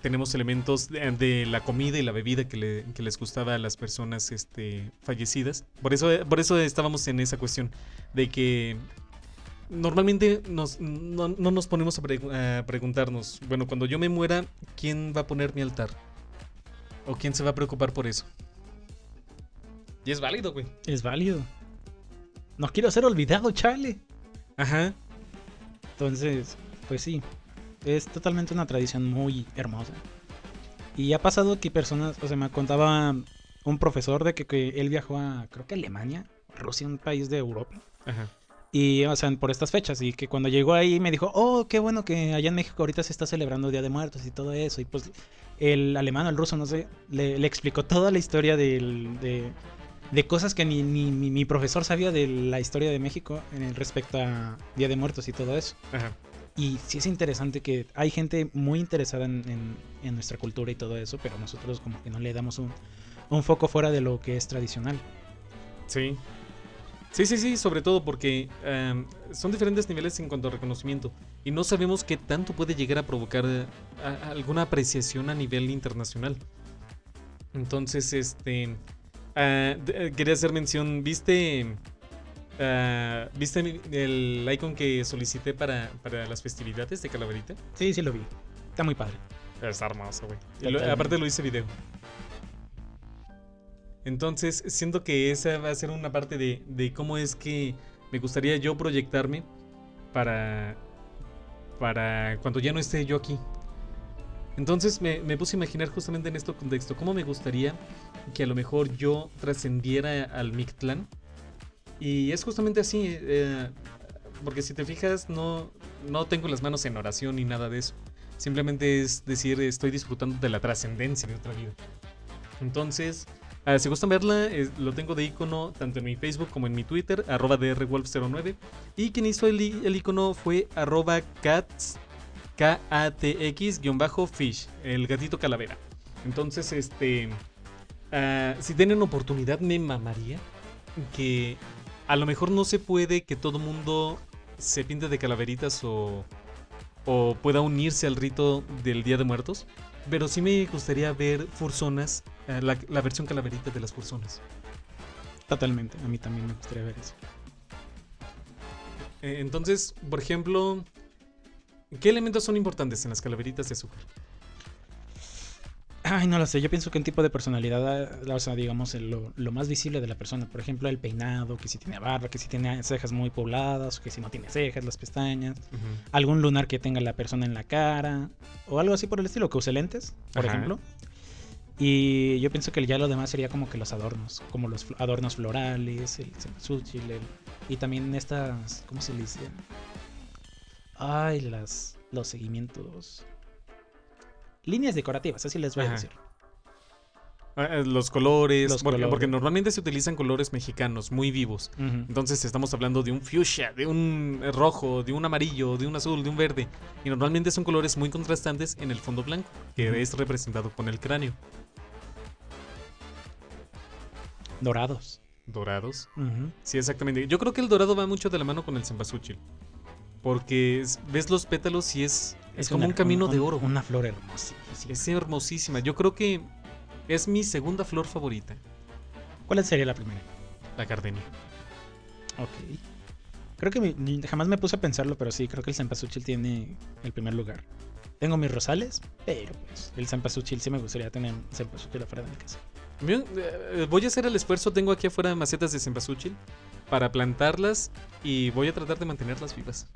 Tenemos elementos de, la comida y la bebida que, les gustaba a las personas este, fallecidas. Por eso, por eso estábamos en esa cuestión de que normalmente nos, no, nos ponemos a, preguntarnos, bueno, cuando yo me muera, ¿quién va a poner mi altar? ¿O quién se va a preocupar por eso? Y es válido, güey. Es válido. No quiero ser olvidado, chale. Ajá. Entonces, pues sí. Es totalmente una tradición muy hermosa. Y ha pasado que personas, o sea, me contaba un profesor de que, que él viajó a, creo que Alemania, Rusia, un país de Europa. Ajá Y, o sea, por estas fechas. Y que cuando llegó ahí me dijo, oh, qué bueno que allá en México ahorita se está celebrando el Día de Muertos y todo eso. Y pues el alemán o el ruso, no sé, le, le explicó toda la historia del, de, de cosas que ni, ni, ni mi profesor sabía de la historia de México en respecto a Día de Muertos y todo eso. Ajá. Y sí es interesante que hay gente muy interesada en, en- en nuestra cultura y todo eso, pero nosotros como que no le damos un, un foco fuera de lo que es tradicional. Sí. Sí, sí, sí, sobre todo porque em, son diferentes niveles en cuanto a reconocimiento y no sabemos qué tanto puede llegar a provocar eh, a- a alguna apreciación a nivel internacional. Entonces, este, ah, eh, quería hacer mención, ¿viste, ah, ¿viste el icon que solicité para, para las festividades de Calaverita? Sí, sí lo vi. Está muy padre. Está hermoso, güey. Aparte lo hice video. Entonces, siento que esa va a ser una parte de, de cómo es que me gustaría yo proyectarme para, para cuando ya no esté yo aquí. Entonces me, puse a imaginar justamente en este contexto cómo me gustaría que a lo mejor yo trascendiera al Mictlán. Y es justamente así, eh, porque si te fijas, no, no tengo las manos en oración ni nada de eso. Simplemente es decir, estoy disfrutando de la trascendencia de otra vida. Entonces, ah, si gustan verla, lo tengo de icono tanto en mi Facebook como en mi Twitter, arroba drwolf09. Y quien hizo el, el icono fue arroba cats, K-A-T-X-fish, el gatito calavera. Entonces, este, ah, si tienen oportunidad, me mamaría que a lo mejor no se puede que todo mundo se pinte de calaveritas o, o pueda unirse al rito del Día de Muertos. Pero sí me gustaría ver fursonas, eh, la, la versión calaverita de las fursonas. Totalmente. A mí también me gustaría ver eso. Eh, entonces, por ejemplo, ¿qué elementos son importantes en las calaveritas de azúcar? Ay, no lo sé. Yo pienso que un tipo de personalidad, ah, o sea, digamos, lo, lo más visible de la persona. Por ejemplo, el peinado, que si tiene barba, que si tiene cejas muy pobladas, o que si no tiene cejas, las pestañas. Algún lunar que tenga la persona en la cara. O algo así por el estilo, que use lentes, por Ajá. ejemplo. Y yo pienso que ya lo demás sería como que los adornos. Como los adornos florales, el cempasúchil, el- y también estas, ¿cómo se le dice? Ay, las, los seguimientos. Líneas decorativas, así les voy a decir. Ah, eh, Los colores, Los porque, colores. porque normalmente se utilizan colores mexicanos muy vivos. Entonces estamos hablando de un fuchsia, de un eh, rojo, de un amarillo, de un azul, de un verde. Y normalmente son colores muy contrastantes en el fondo blanco, que es representado con el cráneo. Dorados. Dorados. Sí, exactamente. Yo creo que el dorado va mucho de la mano con el cempasúchil. Porque es- ves los pétalos y es, es, como una- un camino de oro. Una flor hermosa. Es hermosísima. Yo creo que es mi segunda flor favorita, ¿Cuál sería la primera? la gardenia. Ok. Creo que mi- jamás me puse a pensarlo, pero sí, creo que el cempasúchil tiene el primer lugar. Tengo mis rosales, pero pues el cempasúchil sí me gustaría tener un cempasúchil afuera de mi casa. Eh, voy a hacer el esfuerzo. Tengo aquí afuera macetas de cempasúchil para plantarlas y voy a tratar de mantenerlas vivas.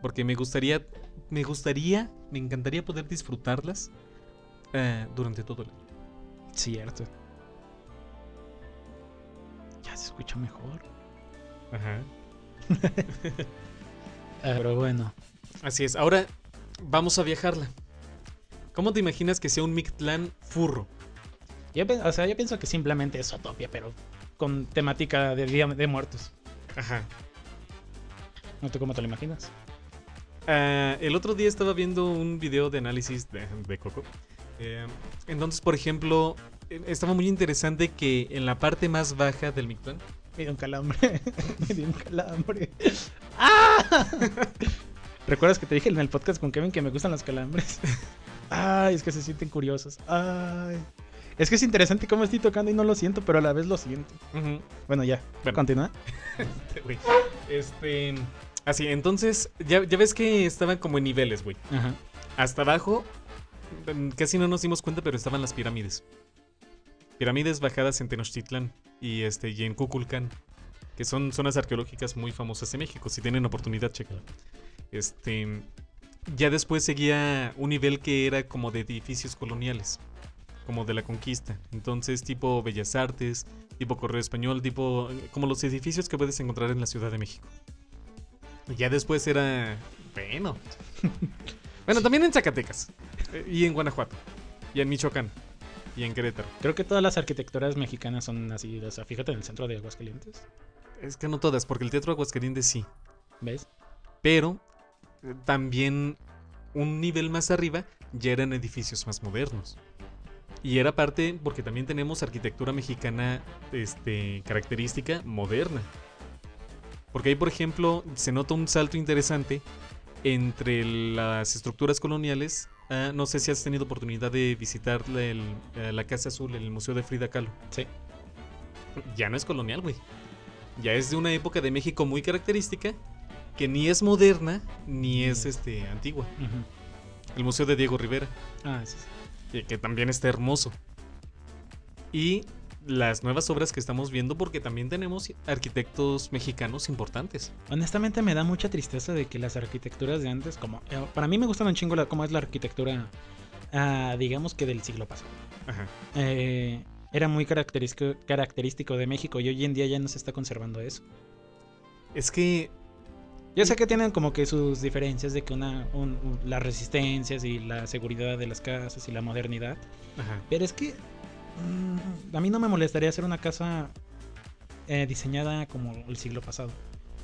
Porque me gustaría, me gustaría, me encantaría poder disfrutarlas eh, durante todo el año. Cierto. Ya se escucha mejor. Ajá. Ah, Pero bueno, Así es. Ahora vamos a viajarla. ¿Cómo te imaginas que sea un Mictlán furro? Yo, o sea, yo pienso que simplemente es Utopia, pero con temática de Día de Muertos. Ajá. ¿No tú cómo te lo imaginas? Ah, el otro día estaba viendo un video de análisis de, de Coco. Eh, entonces, por ejemplo, eh, estaba muy interesante que en la parte más baja del Mictlán Me dio un calambre. Me dio un calambre. ¡Ah! ¿Recuerdas que te dije en el podcast con Kevin que me gustan los calambres? Ay, es que se sienten curiosos. Ay. Es que es interesante cómo estoy tocando y no lo siento, pero a la vez lo siento. Bueno, ya. Bueno. Continúa. Güey. Este. Así, entonces, ya, ya ves que estaban como en niveles, güey. Ajá. Hasta abajo, mm, casi no nos dimos cuenta, pero estaban las pirámides. Pirámides bajadas en Tenochtitlán y, este, y en Kukulcán, que son zonas arqueológicas muy famosas de México. Si tienen oportunidad, chécala. Este. Ya después seguía un nivel que era como de edificios coloniales, como de la conquista. Entonces, tipo Bellas Artes, tipo Correo Español, tipo. como los edificios que puedes encontrar en la Ciudad de México. Y ya después era. Bueno. bueno, también en Zacatecas. eh, Y en Guanajuato. Y en Michoacán. Y en Querétaro. Creo que todas las arquitecturas mexicanas son así. O sea, fíjate en el centro de Aguascalientes. Es que no todas, porque el Teatro Aguascalientes sí. ¿Ves? Pero eh, también un nivel más arriba ya eran edificios más modernos. Y era parte porque también tenemos arquitectura mexicana este, característica moderna. Porque ahí, por ejemplo, se nota un salto interesante entre las estructuras coloniales. Ah, no sé si has tenido oportunidad de visitar la, el- la Casa Azul, el Museo de Frida Kahlo. Sí. Ya no es colonial, güey. Ya es de una época de México muy característica que ni es moderna ni es este antigua. El Museo de Diego Rivera, Ah, sí, sí. Que, que también está hermoso. Y las nuevas obras que estamos viendo porque también tenemos arquitectos mexicanos importantes. Honestamente me da mucha tristeza de que las arquitecturas de antes, como eh, para mí me gustan un chingo la, cómo es la arquitectura, ah, digamos que del siglo pasado. Ajá. Eh, era muy característico, característico de México y hoy en día ya no se está conservando eso. Es que Yo sé que tienen como que sus diferencias de que una, un- un- las resistencias y la seguridad de las casas y la modernidad, ajá, pero es que mm, a mí no me molestaría hacer una casa eh, diseñada como el siglo pasado.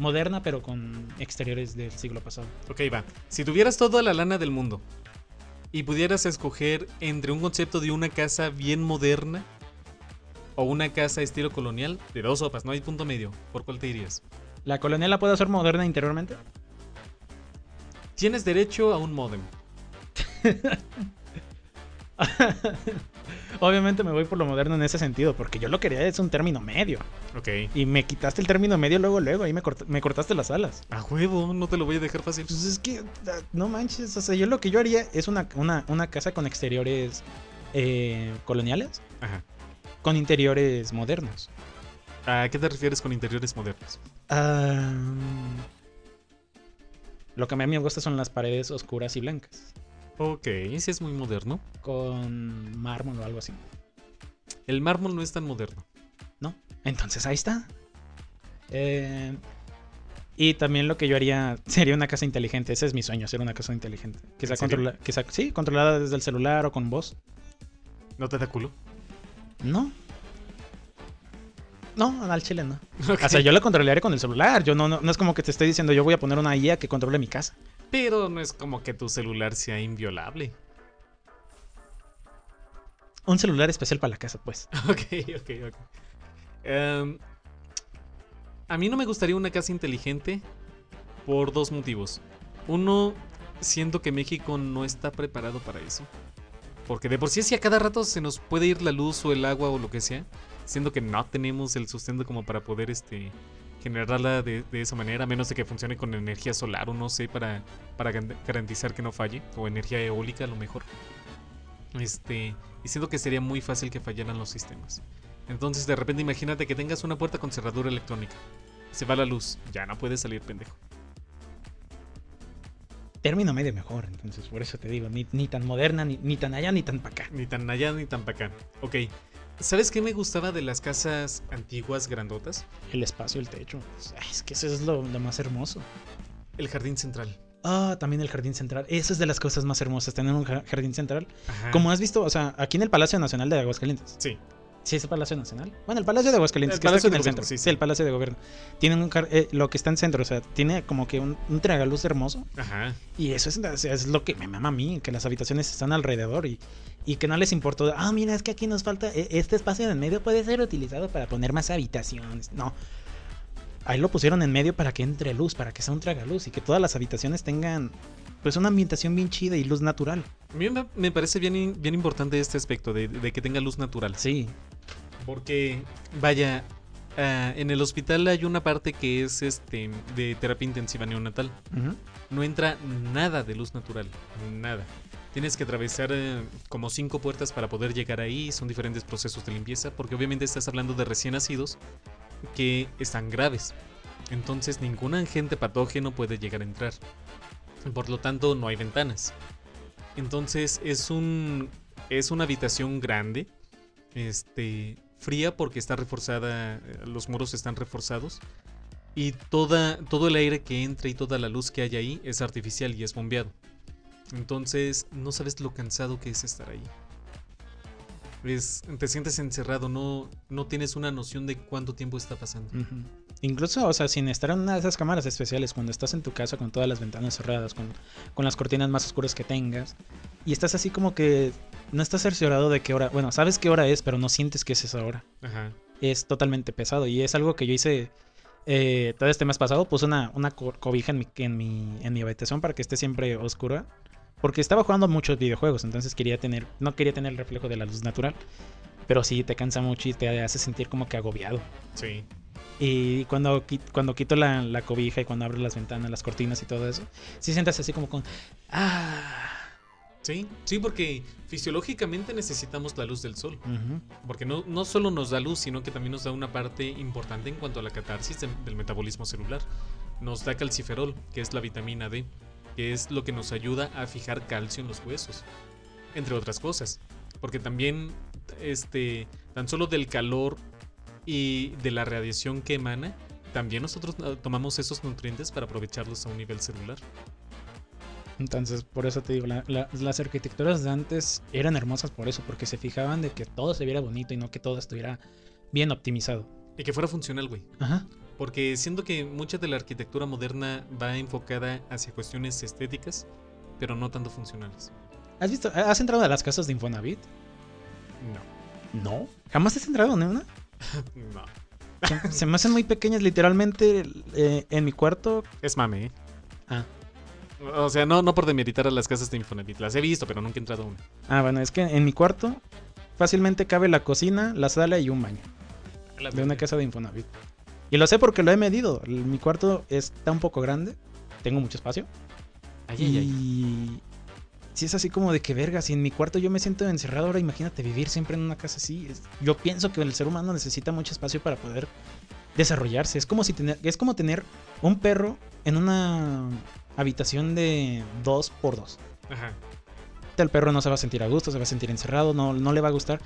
Moderna, pero con exteriores del siglo pasado. Ok, va. Si tuvieras toda la lana del mundo y pudieras escoger entre un concepto de una casa bien moderna o una casa estilo colonial, de dos sopas, no hay punto medio, ¿por cuál te irías? ¿La colonial la puedo hacer moderna interiormente? Tienes derecho a un modem. Obviamente me voy por lo moderno en ese sentido, porque yo lo quería es un término medio. Ok. Y me quitaste el término medio luego, luego, ahí me, cort- me cortaste las alas. A huevo, no te lo voy a dejar fácil. Pues es que, ah, no manches, o sea, yo lo que yo haría es una, una, una casa con exteriores eh, coloniales, Ajá. con interiores modernos. ¿A qué te refieres con interiores modernos? Ah, lo que a mí me gusta son las paredes oscuras y blancas, Ok, sí es muy moderno. con mármol o algo así. El mármol no es tan moderno. ¿no? Entonces ahí está. Eh, y también lo que yo haría sería una casa inteligente. Ese es mi sueño, hacer una casa inteligente. Que sea, controla- que sea sí, controlada desde el celular o con voz. ¿No te da culo? No. No, al chile no. O sea, yo la controlaré con el celular. Yo no, no, no es como que te estoy diciendo yo voy a poner una IA que controle mi casa. Pero no es como que tu celular sea inviolable. Un celular especial para la casa, pues. Ok, ok, ok. Em, a mí no me gustaría una casa inteligente por dos motivos. Uno, siento que México no está preparado para eso. Porque de por sí si a cada rato se nos puede ir la luz o el agua o lo que sea, siendo que no tenemos el sustento como para poder este generarla de, de esa manera, a menos de que funcione con energía solar o no sé, para, para garantizar que no falle, o energía eólica a lo mejor. Este, y siento que sería muy fácil que fallaran los sistemas. Entonces, de repente, imagínate que tengas una puerta con cerradura electrónica. Se va la luz, ya no puedes salir, pendejo. Término medio mejor, entonces por eso te digo, ni, ni tan moderna, ni, ni tan allá, ni tan para acá. Ni tan allá ni tan para acá. Ok. ¿Sabes qué me gustaba de las casas antiguas grandotas? El espacio, el techo. Es que eso es lo, lo más hermoso. El jardín central. Ah, también el jardín central. Eso es de las cosas más hermosas, tener un ja- jardín central. Ajá. Como has visto, o sea, aquí en el Palacio Nacional de Aguascalientes. Sí. Sí, es el Palacio Nacional. Bueno, el Palacio de Aguascalientes, El que está Palacio aquí en el Gobierno, centro. sí, Sí, sí. el Palacio de Gobierno. Tiene un jar- eh, lo que está en centro, o sea, tiene como que un, un tragaluz hermoso. Ajá. Y eso es, o sea, es lo que me mama a mí, que las habitaciones están alrededor y, y que no les importó. Ah, mira, es que aquí nos falta, e- este espacio en el medio puede ser utilizado para poner más habitaciones. No. Ahí lo pusieron en medio para que entre luz, para que sea un tragaluz y que todas las habitaciones tengan pues una ambientación bien chida y luz natural. A mí me- parece bien, bien importante este aspecto de, de que tenga luz natural. Sí. Porque, vaya, ah, en el hospital hay una parte que es este de terapia intensiva neonatal. No entra nada de luz natural, nada. Tienes que atravesar eh, como cinco puertas para poder llegar ahí. Son diferentes procesos de limpieza, porque obviamente estás hablando de recién nacidos que están graves. Entonces ningún agente patógeno puede llegar a entrar. Por lo tanto, no hay ventanas. Entonces es un es una habitación grande, este fría porque está reforzada, eh, los muros están reforzados Y toda, todo el aire que entra y toda la luz que hay ahí es artificial y es bombeado. Entonces no sabes lo cansado que es estar ahí. Es, te sientes encerrado, no, no tienes una noción de cuánto tiempo está pasando. Incluso, o sea, sin estar en una de esas cámaras especiales, cuando estás en tu casa con todas las ventanas cerradas, con, con las cortinas más oscuras que tengas, y estás así como que no estás cerciorado de qué hora, bueno, sabes qué hora es, pero no sientes que es esa hora. Ajá. Es totalmente pesado y es algo que yo hice eh, todo este mes pasado, puse una, una co- cobija en mi, en, mi, en mi habitación para que esté siempre oscura. Porque estaba jugando muchos videojuegos, entonces quería tener, no quería tener el reflejo de la luz natural. Pero sí, te cansa mucho y te hace sentir como que agobiado. Sí. Y cuando, cuando quito la, la cobija y cuando abro las ventanas, las cortinas y todo eso, sí sientas así como con... Ah. Sí, sí, porque fisiológicamente necesitamos la luz del sol. Porque no, no solo nos da luz, sino que también nos da una parte importante en cuanto a la catarsis de- del metabolismo celular. Nos da calciferol, que es la vitamina D, que es lo que nos ayuda a fijar calcio en los huesos, entre otras cosas. Porque también, este, tan solo del calor y de la radiación que emana, también nosotros ah, tomamos esos nutrientes para aprovecharlos a un nivel celular. Entonces, por eso te digo, la- la- las arquitecturas de antes eran hermosas por eso, porque se fijaban de que todo se viera bonito y no que todo estuviera bien optimizado. Y que fuera funcional, güey. Ajá. Porque siento que mucha de la arquitectura moderna va enfocada hacia cuestiones estéticas, pero no tanto funcionales. ¿Has visto? ¿Has entrado a las casas de Infonavit? No. No. ¿Jamás has entrado en una? No. Se, se me hacen muy pequeñas, literalmente eh, en mi cuarto. Es mame, ¿eh? Ah. O sea, no, no por demeritar a las casas de Infonavit. Las he visto, pero nunca he entrado a una. Ah, bueno, es que en mi cuarto fácilmente cabe la cocina, la sala y un baño. De una casa de Infonavit. Y lo sé porque lo he medido. Mi cuarto está un poco grande. Tengo mucho espacio. Ay, ay, ay. Y si es así como de que verga, si en mi cuarto yo me siento encerrado ahora, imagínate vivir siempre en una casa así. Yo pienso que el ser humano necesita mucho espacio para poder desarrollarse. Es como si tener, es como tener un perro en una habitación de dos por dos. Ajá. El perro no se va a sentir a gusto, se va a sentir encerrado, no, no le va a gustar.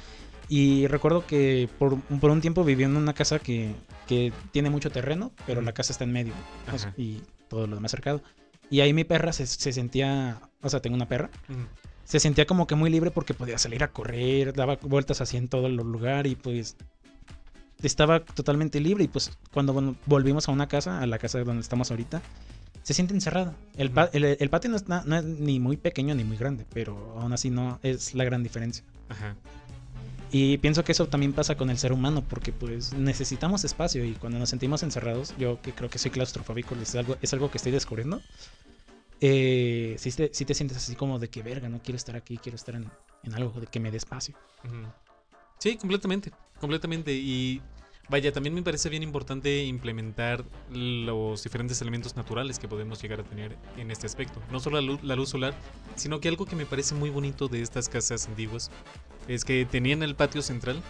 Y recuerdo que por, por un tiempo viví en una casa que, que tiene mucho terreno, pero la casa está en medio Ajá. y todo lo demás cercado. Y ahí mi perra se, se sentía, o sea, tengo una perra, Ujú. se sentía como que muy libre porque podía salir a correr, daba vueltas así en todo el lugar y pues estaba totalmente libre. Y pues cuando volvimos a una casa, a la casa donde estamos ahorita, se siente encerrada. El, el, el patio no, está, no es ni muy pequeño ni muy grande, pero aún así no es la gran diferencia. Ajá. Y pienso que eso también pasa con el ser humano, porque pues necesitamos espacio y cuando nos sentimos encerrados, yo que creo que soy claustrofóbico, es algo, es algo que estoy descubriendo, eh, sí, te, sí te sientes así como de que verga, no quiero estar aquí, quiero estar en, en algo de que me dé espacio. Sí, completamente. Completamente. Y vaya, también me parece bien importante implementar los diferentes elementos naturales que podemos llegar a tener en este aspecto. No solo la luz, la luz solar, sino que algo que me parece muy bonito de estas casas antiguas es que tenían el patio central.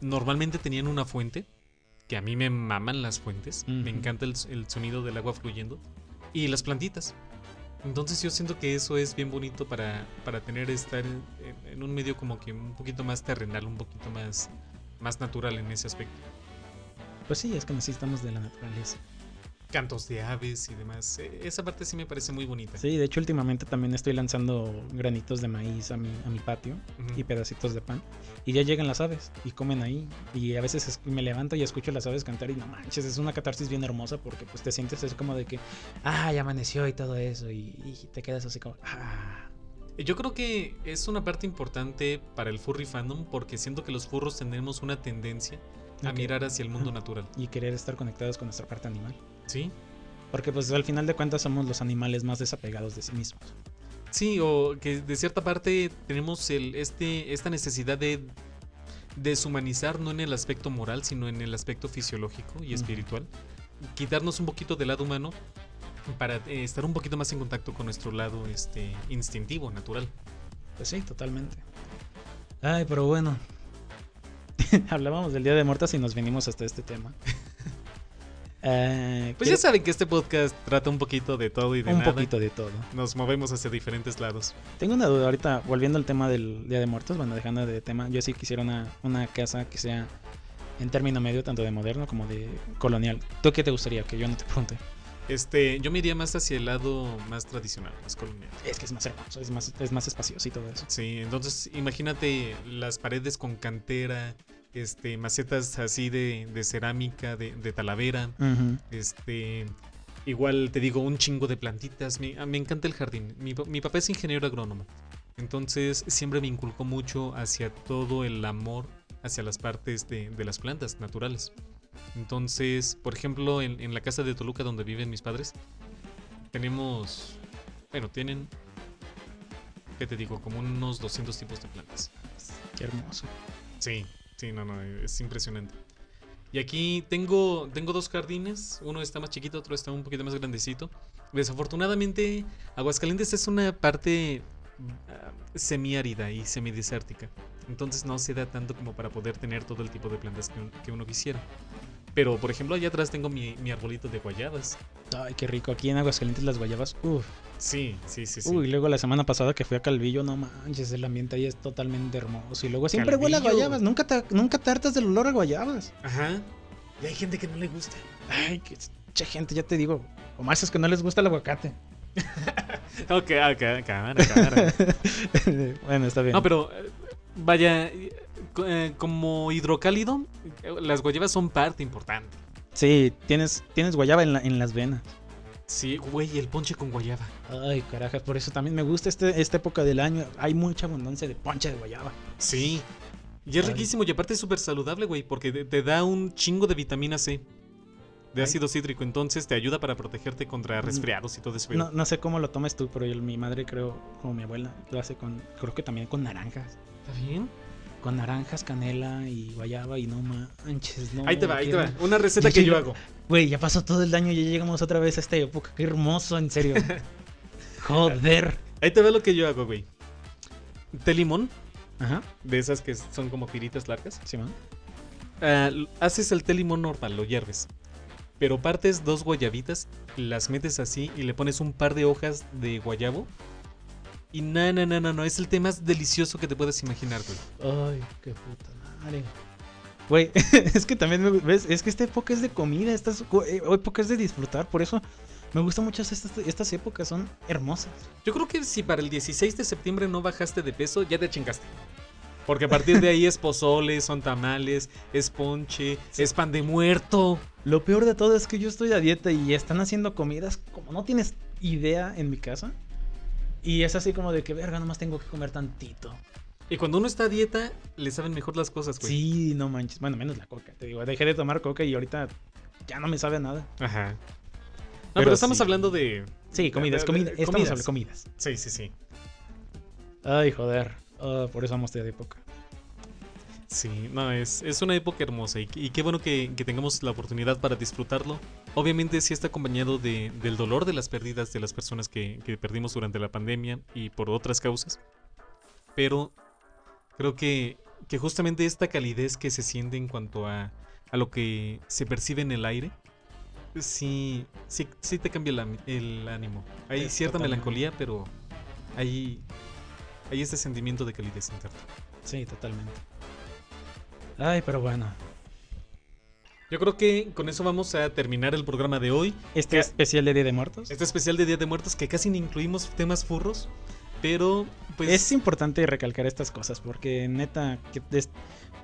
Normalmente tenían una fuente, que a mí me maman las fuentes. Me encanta el, el sonido del agua fluyendo. Y las plantitas. Entonces yo siento que eso es bien bonito para, para tener estar en, en un medio como que un poquito más terrenal, un poquito más, más natural en ese aspecto. Pues sí, es que necesitamos de la naturaleza. Cantos de aves y demás. Eh, Esa parte sí me parece muy bonita. Sí, de hecho últimamente también estoy lanzando granitos de maíz a mi, a mi patio Ujú. y pedacitos de pan. Y ya llegan las aves y comen ahí. Y a veces es- me levanto y escucho las aves cantar y no manches, es una catarsis bien hermosa porque pues te sientes así como de que, ah, ya amaneció y todo eso. Y, y te quedas así como, ah. Yo creo que es una parte importante para el furry fandom porque siento que los furros tenemos una tendencia a mirar hacia el mundo Ajá. natural. Y querer estar conectados con nuestra parte animal. ¿Sí? Porque pues al final de cuentas somos los animales más desapegados de sí mismos. Sí, o que de cierta parte tenemos el, este, esta necesidad de deshumanizar no en el aspecto moral, sino en el aspecto fisiológico y Ujú. espiritual. Quitarnos un poquito del lado humano para eh, estar un poquito más en contacto con nuestro lado este, instintivo, natural. Pues sí, totalmente. Ay, pero bueno. Hablábamos del Día de Muertos y nos venimos hasta este tema. Eh, Pues ya saben que este podcast trata un poquito de todo y de un nada. poquito de todo. Nos movemos hacia diferentes lados. Tengo una duda ahorita, volviendo al tema del Día de Muertos, bueno, dejando de tema, yo sí quisiera una, una casa que sea En término medio, tanto de moderno como de colonial. ¿Tú qué te gustaría? Que yo no te pregunte. Este, yo me iría más hacia el lado más tradicional, más colonial. Es que es más hermoso, es más, es más espacioso y todo eso. Sí, entonces imagínate las paredes con cantera, este, macetas así de, de cerámica, de, de talavera, este, igual te digo, un chingo de plantitas. Me, me encanta el jardín. Mi, mi papá es ingeniero agrónomo, entonces siempre me inculcó mucho hacia todo el amor hacia las partes de, de las plantas naturales. Entonces, por ejemplo, en, en la casa de Toluca donde viven mis padres, tenemos, bueno, tienen, ¿qué te digo? Como unos 200 tipos de plantas. Qué hermoso. Sí, sí, no, no, es impresionante. Y aquí tengo, tengo dos jardines, uno está más chiquito, otro está un poquito más grandecito. Desafortunadamente, Aguascalientes es una parte ah, semiárida y semidesértica. Entonces no se da tanto como para poder tener todo el tipo de plantas que, un- que uno quisiera. Pero, por ejemplo, allá atrás tengo mi, mi arbolito de guayabas. Ay, qué rico. Aquí en Aguascalientes las guayabas. Uf. Sí, sí, sí, sí. Uy, luego la semana pasada que fui a Calvillo, no manches, el ambiente ahí es totalmente hermoso. Y luego siempre huele a guayabas. Nunca te, nunca te hartas del olor a guayabas. Ajá. Y hay gente que no le gusta. Ay, qué che gente, ya te digo. O más es que no les gusta el aguacate. Ok, ok, cámara, cámara. bueno, está bien. No, pero vaya, eh, co- como hidrocálido, las guayabas son parte importante. Sí, tienes, tienes guayaba en, la- en las venas. Sí, güey, el ponche con guayaba. Ay, carajas, por eso también me gusta este, esta época del año. Hay mucha abundancia de ponche de guayaba. Sí. Y es Ay. riquísimo y aparte es súper saludable, güey, porque te, te da un chingo de vitamina C. De Ay. ácido cítrico, entonces te ayuda para protegerte contra Mm. resfriados y todo eso. No, no sé cómo lo tomes tú, pero yo- mi madre creo, como mi abuela, lo hace con, creo que también con naranjas. ¿Está bien? Con naranjas, canela y guayaba y no manches, no. ahí te va, ahí te va. Una receta que sí yo hago. Güey, ya pasó todo el año y ya llegamos otra vez a esta época. Qué hermoso, en serio. Joder. Ahí te va lo que yo hago, güey. Té limón, Ajá, de esas que son como tiritas largas. Simón. Ah, l- haces el té limón normal, lo hierves. Pero partes dos guayabitas, las metes así y le pones un par de hojas de guayabo. Y no, no, no, no, no, es el té más delicioso que te puedas imaginar, güey. Ay, qué puta madre. Güey, es que también me ves, es que esta época es de comida, esta es- eh, época es de disfrutar, por eso me gustan mucho estas, estas épocas, son hermosas. Yo creo que si para el 16 de septiembre no bajaste de peso, ya te chingaste. Porque a partir de ahí es pozole, son tamales, es ponche, es pan de muerto. Lo peor de todo es que yo estoy a dieta y están haciendo comidas como no tienes idea en mi casa. Y es así como de que, verga, nomás tengo que comer tantito. Y cuando uno está a dieta, le saben mejor las cosas, güey. Sí, no manches. Bueno, menos la coca. Te digo, dejé de tomar coca y ahorita ya no me sabe a nada. Ajá. No, Pero pero, estamos sí. hablando de. Sí, comidas, de- de- comida, de- estamos comidas. hablando de comidas. Sí, sí, sí. Ay, joder. Ah, por eso amo esta época. Sí, no, es, es una época hermosa y, y qué bueno que, que tengamos la oportunidad para disfrutarlo. Obviamente sí está acompañado de, del dolor de las pérdidas de las personas que, que perdimos durante la pandemia y por otras causas. Pero creo que, que justamente esta calidez que se siente en cuanto a, a lo que se percibe en el aire, sí, sí, sí te cambia el, el ánimo. Hay Es cierta totalmente. melancolía, pero hay, hay este sentimiento de calidez interna. Sí, totalmente. Ay, pero bueno. Yo creo que con eso vamos a terminar el programa de hoy. Este especial de Día de Muertos. Este especial de Día de Muertos que casi ni incluimos temas furros, pero pues es importante recalcar estas cosas porque neta, que des-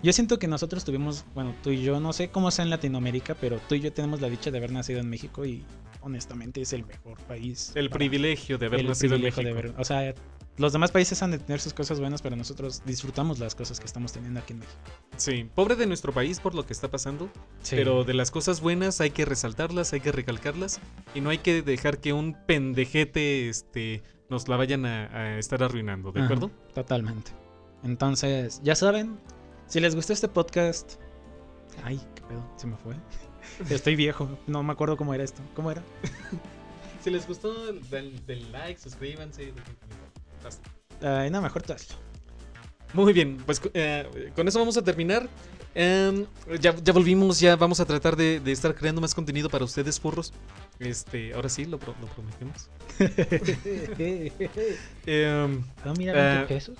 yo siento que nosotros tuvimos, bueno, tú y yo, no sé cómo sea en Latinoamérica, pero tú y yo tenemos la dicha de haber nacido en México y honestamente es el mejor país. el privilegio de haber nacido en México. de haber- o sea, los demás países han de tener sus cosas buenas, pero nosotros disfrutamos las cosas que estamos teniendo aquí en México. Sí, pobre de nuestro país por lo que está pasando, Sí. pero de las cosas buenas hay que resaltarlas, hay que recalcarlas y no hay que dejar que un pendejete este nos la vayan a, a estar arruinando, ¿de Ajá, acuerdo? Totalmente. Entonces, ya saben, si les gustó este podcast. Ay, qué pedo, se me fue. Estoy viejo, no me acuerdo cómo era esto. ¿Cómo era? Si les gustó, den, den like, suscríbanse. Basta. Ay, no, mejor tú hazlo. Muy bien, pues eh, con eso vamos a terminar. Em, ya, ya volvimos, ya vamos a tratar de, de estar creando más contenido para ustedes, furros. Este, ahora sí, lo, pro- lo prometemos. Em, Ah, mira, 20 Eh, pesos.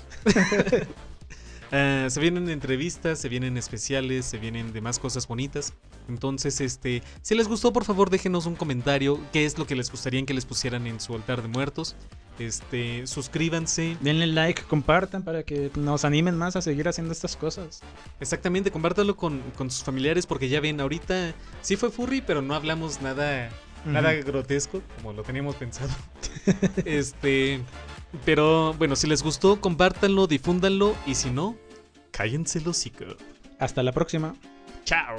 Ah, se vienen entrevistas, se vienen especiales, se vienen demás cosas bonitas. Entonces, este, si les gustó, por favor, déjenos un comentario. ¿Qué es lo que les gustaría que les pusieran en su altar de muertos? Este, suscríbanse. Denle like, compartan para que nos animen más a seguir haciendo estas cosas. Exactamente, compártalo con, con sus familiares porque ya ven, ahorita sí fue furry, pero no hablamos nada, nada grotesco como lo teníamos pensado. este, pero bueno, si les gustó, compártanlo, difúndanlo y si no, cállense el hocico. Hasta la próxima. Chao.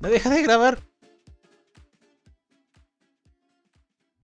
No deja de grabar.